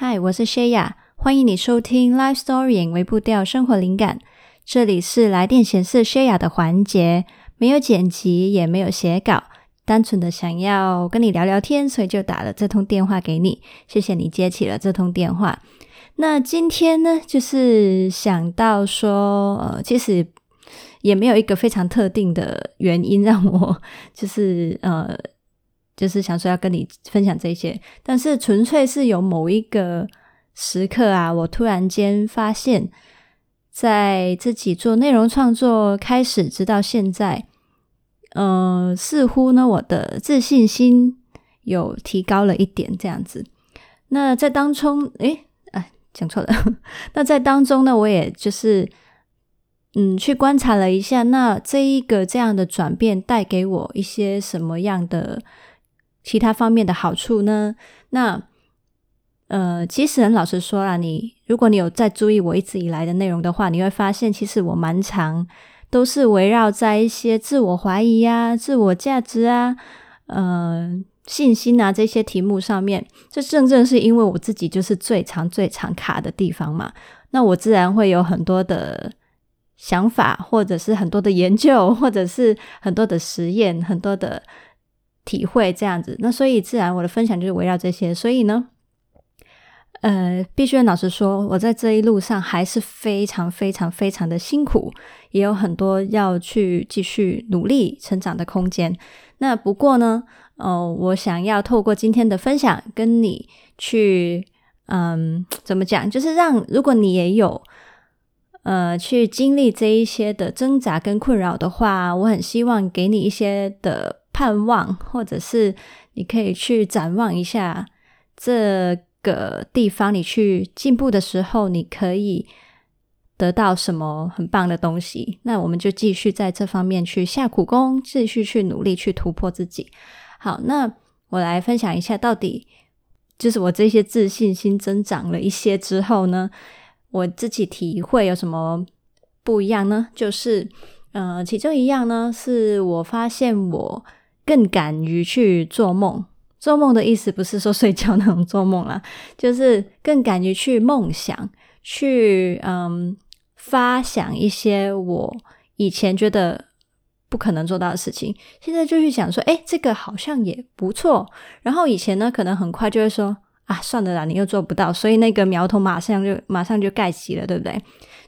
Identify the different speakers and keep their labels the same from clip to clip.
Speaker 1: 嗨，我是 Shaya，欢迎你收听 Life Story 微步调生活灵感。这里是来电显示 Shaya 的环节，没有剪辑，也没有写稿，单纯的想要跟你聊聊天，所以就打了这通电话给你。谢谢你接起了这通电话。那今天呢，就是想到说，呃，其实也没有一个非常特定的原因让我，就是呃。就是想说要跟你分享这些，但是纯粹是有某一个时刻啊，我突然间发现，在自己做内容创作开始直到现在，呃，似乎呢，我的自信心有提高了一点这样子。那在当中，诶，哎，讲错了。那在当中呢，我也就是嗯，去观察了一下，那这一个这样的转变带给我一些什么样的。其他方面的好处呢？那呃，其实很老实说啦，你如果你有在注意我一直以来的内容的话，你会发现，其实我蛮常都是围绕在一些自我怀疑啊、自我价值啊、呃、信心啊这些题目上面。这正正是因为我自己就是最常、最常卡的地方嘛。那我自然会有很多的想法，或者是很多的研究，或者是很多的实验，很多的。体会这样子，那所以自然我的分享就是围绕这些。所以呢，呃，必须老实说，我在这一路上还是非常非常非常的辛苦，也有很多要去继续努力成长的空间。那不过呢，哦，我想要透过今天的分享，跟你去，嗯，怎么讲，就是让如果你也有，呃，去经历这一些的挣扎跟困扰的话，我很希望给你一些的。盼望，或者是你可以去展望一下这个地方，你去进步的时候，你可以得到什么很棒的东西。那我们就继续在这方面去下苦功，继续去努力，去突破自己。好，那我来分享一下，到底就是我这些自信心增长了一些之后呢，我自己体会有什么不一样呢？就是，呃，其中一样呢，是我发现我。更敢于去做梦，做梦的意思不是说睡觉那种做梦啦，就是更敢于去梦想，去嗯发想一些我以前觉得不可能做到的事情，现在就去想说，诶，这个好像也不错。然后以前呢，可能很快就会说啊，算了啦，你又做不到，所以那个苗头马上就马上就盖起了，对不对？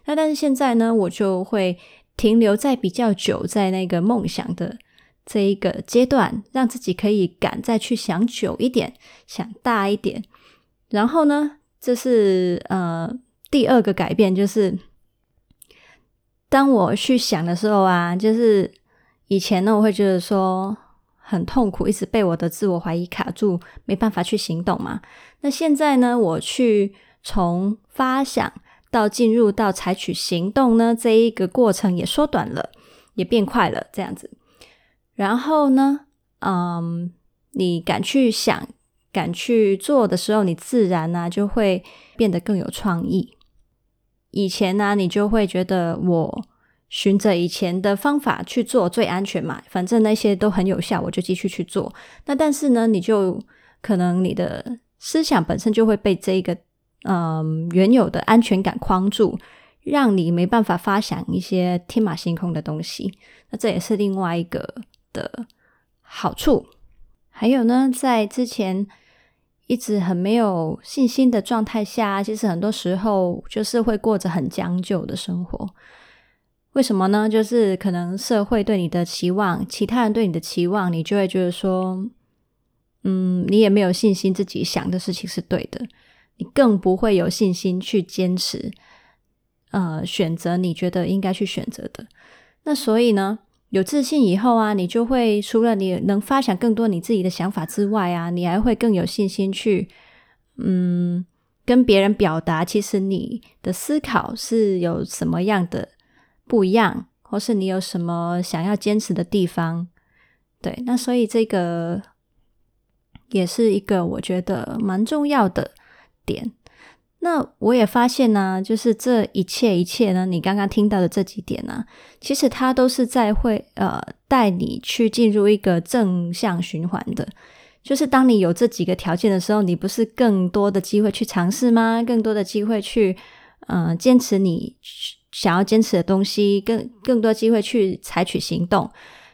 Speaker 1: 那但是现在呢，我就会停留在比较久在那个梦想的。这一个阶段，让自己可以敢再去想久一点，想大一点。然后呢，这是呃第二个改变，就是当我去想的时候啊，就是以前呢，我会觉得说很痛苦，一直被我的自我怀疑卡住，没办法去行动嘛。那现在呢，我去从发想到进入到采取行动呢，这一个过程也缩短了，也变快了，这样子。然后呢，嗯，你敢去想、敢去做的时候，你自然呢就会变得更有创意。以前呢，你就会觉得我循着以前的方法去做最安全嘛，反正那些都很有效，我就继续去做。那但是呢，你就可能你的思想本身就会被这个嗯原有的安全感框住，让你没办法发想一些天马行空的东西。那这也是另外一个。的好处，还有呢，在之前一直很没有信心的状态下，其实很多时候就是会过着很将就的生活。为什么呢？就是可能社会对你的期望，其他人对你的期望，你就会觉得说，嗯，你也没有信心自己想的事情是对的，你更不会有信心去坚持，呃，选择你觉得应该去选择的。那所以呢，有自信以后啊，你就会除了你能发想更多你自己的想法之外啊，你还会更有信心去，嗯，跟别人表达，其实你的思考是有什么样的不一样，或是你有什么想要坚持的地方。对，那所以这个也是一个我觉得蛮重要的点。那我也发现呢、就是这一切一切呢，你刚刚听到的这几点呢、其实它都是在会呃带你去进入一个正向循环的。就是当你有这几个条件的时候，你不是更多的机会去尝试吗？更多的机会去，呃，坚持你想要坚持的东西，更更多机会去采取行动。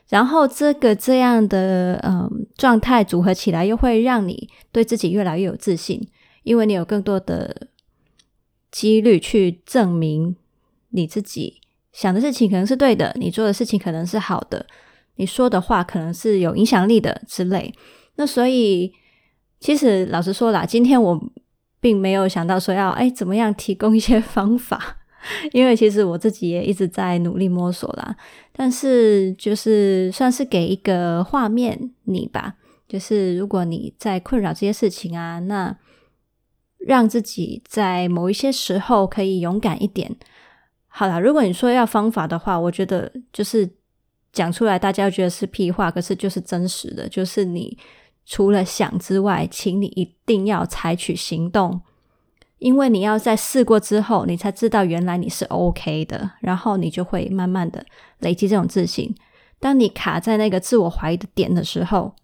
Speaker 1: 然后这个这样的嗯、呃、状态组合起来，又会让你对自己越来越有自信，因为你有更多的几率去证明你自己想的事情可能是对的，你做的事情可能是好的，你说的话可能是有影响力的之类。那所以，其实老实说啦，今天我并没有想到说要哎怎么样提供一些方法，因为其实我自己也一直在努力摸索啦。但是就是算是给一个画面你吧，就是如果你在困扰这些事情啊，那让自己在某一些时候可以勇敢一点。好啦，如果你说要方法的话，我觉得就是讲出来大家觉得是屁话，可是就是真实的，就是你。除了想之外，请你一定要采取行动，因为你要在试过之后，你才知道原来你是 OK 的，然后你就会慢慢的累积这种自信。当你卡在那个自我怀疑的点的时候，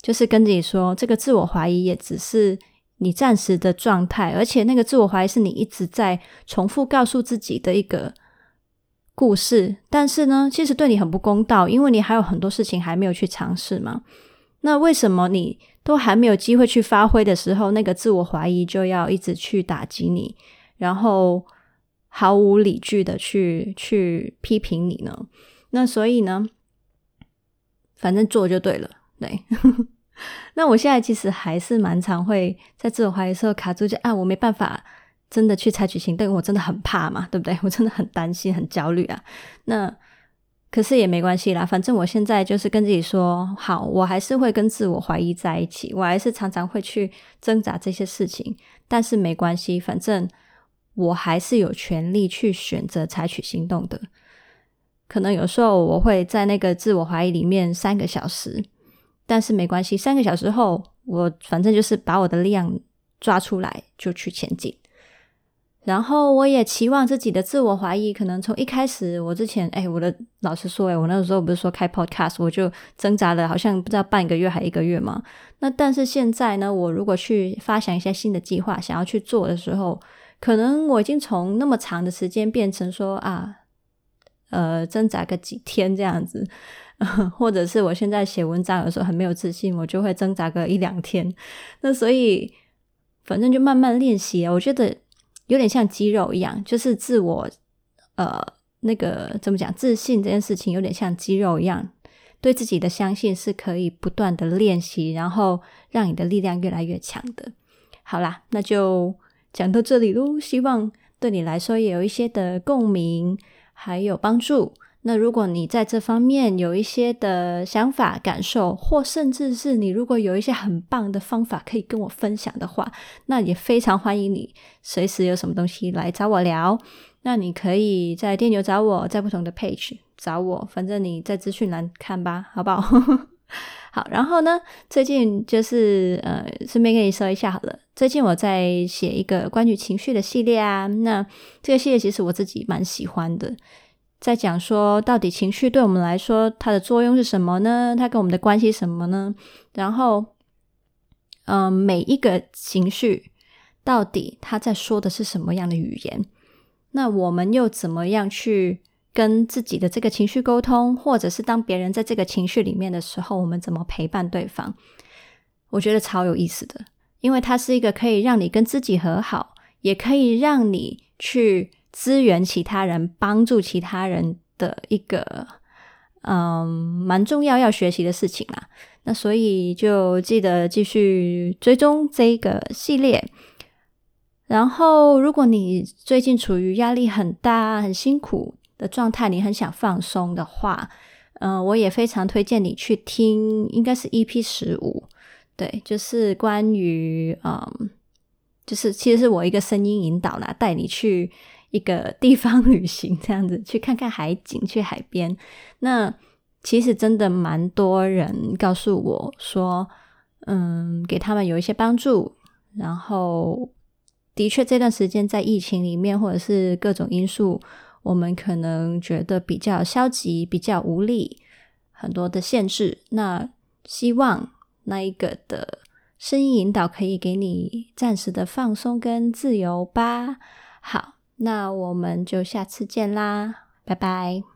Speaker 1: 就是跟自己说，这个自我怀疑也只是你暂时的状态，而且那个自我怀疑是你一直在重复告诉自己的一个故事。但是呢，其实对你很不公道，因为你还有很多事情还没有去尝试嘛。那为什么你都还没有机会去发挥的时候，那个自我怀疑就要一直去打击你，然后毫无理据的去去批评你呢？那所以呢，反正做就对了。对，那我现在其实还是蛮常会在自我怀疑的时候卡住，就啊，我没办法真的去采取行动，我真的很怕嘛，对不对？我真的很担心、很焦虑啊。那。可是也没关系啦，反正我现在就是跟自己说，好，我还是会跟自我怀疑在一起，我还是常常会去挣扎这些事情，但是没关系，反正我还是有权利去选择采取行动的。可能有时候我会在那个自我怀疑里面三个小时，但是没关系，三个小时后，我反正就是把我的量抓出来，就去前进。然后我也期望自己的自我怀疑，可能从一开始，我之前，哎，我的老师说，哎，我那个时候不是说开 podcast，我就挣扎了，好像不知道半个月还一个月嘛。那但是现在呢，我如果去发想一些新的计划，想要去做的时候，可能我已经从那么长的时间变成说啊，呃，挣扎个几天这样子，或者是我现在写文章有时候很没有自信，我就会挣扎个一两天。那所以反正就慢慢练习，我觉得。有点像肌肉一样，就是自我，呃，那个怎么讲？自信这件事情有点像肌肉一样，对自己的相信是可以不断的练习，然后让你的力量越来越强的。好啦，那就讲到这里喽，希望对你来说也有一些的共鸣，还有帮助。那如果你在这方面有一些的想法、感受，或甚至是你如果有一些很棒的方法可以跟我分享的话，那也非常欢迎你随时有什么东西来找我聊。那你可以在电邮找我，在不同的 page 找我，反正你在资讯栏看吧，好不好？好，然后呢，最近就是呃，顺便跟你说一下好了。最近我在写一个关于情绪的系列啊，那这个系列其实我自己蛮喜欢的。在讲说，到底情绪对我们来说，它的作用是什么呢？它跟我们的关系什么呢？然后，嗯、每一个情绪到底它在说的是什么样的语言？那我们又怎么样去跟自己的这个情绪沟通？或者是当别人在这个情绪里面的时候，我们怎么陪伴对方？我觉得超有意思的，因为它是一个可以让你跟自己和好，也可以让你去。支援其他人，帮助其他人的一个，嗯，蛮重要要学习的事情啦。那所以就记得继续追踪这个系列。然后，如果你最近处于压力很大、很辛苦的状态，你很想放松的话，嗯，我也非常推荐你去听，应该是 EP 十五，对，就是关于，嗯，就是其实是我一个声音引导啦，带你去。一个地方 旅行，这样子去看看海景，去海边。那其实真的蛮多人告诉我说，嗯，给他们有一些帮助。然后，的确这段时间在疫情里面，或者是各种因素，我们可能觉得比较消极，比较无力，很多的限制。那希望那一个的声音引导可以给你暂时的放松跟自由吧。好，那我们就下次见啦，拜拜。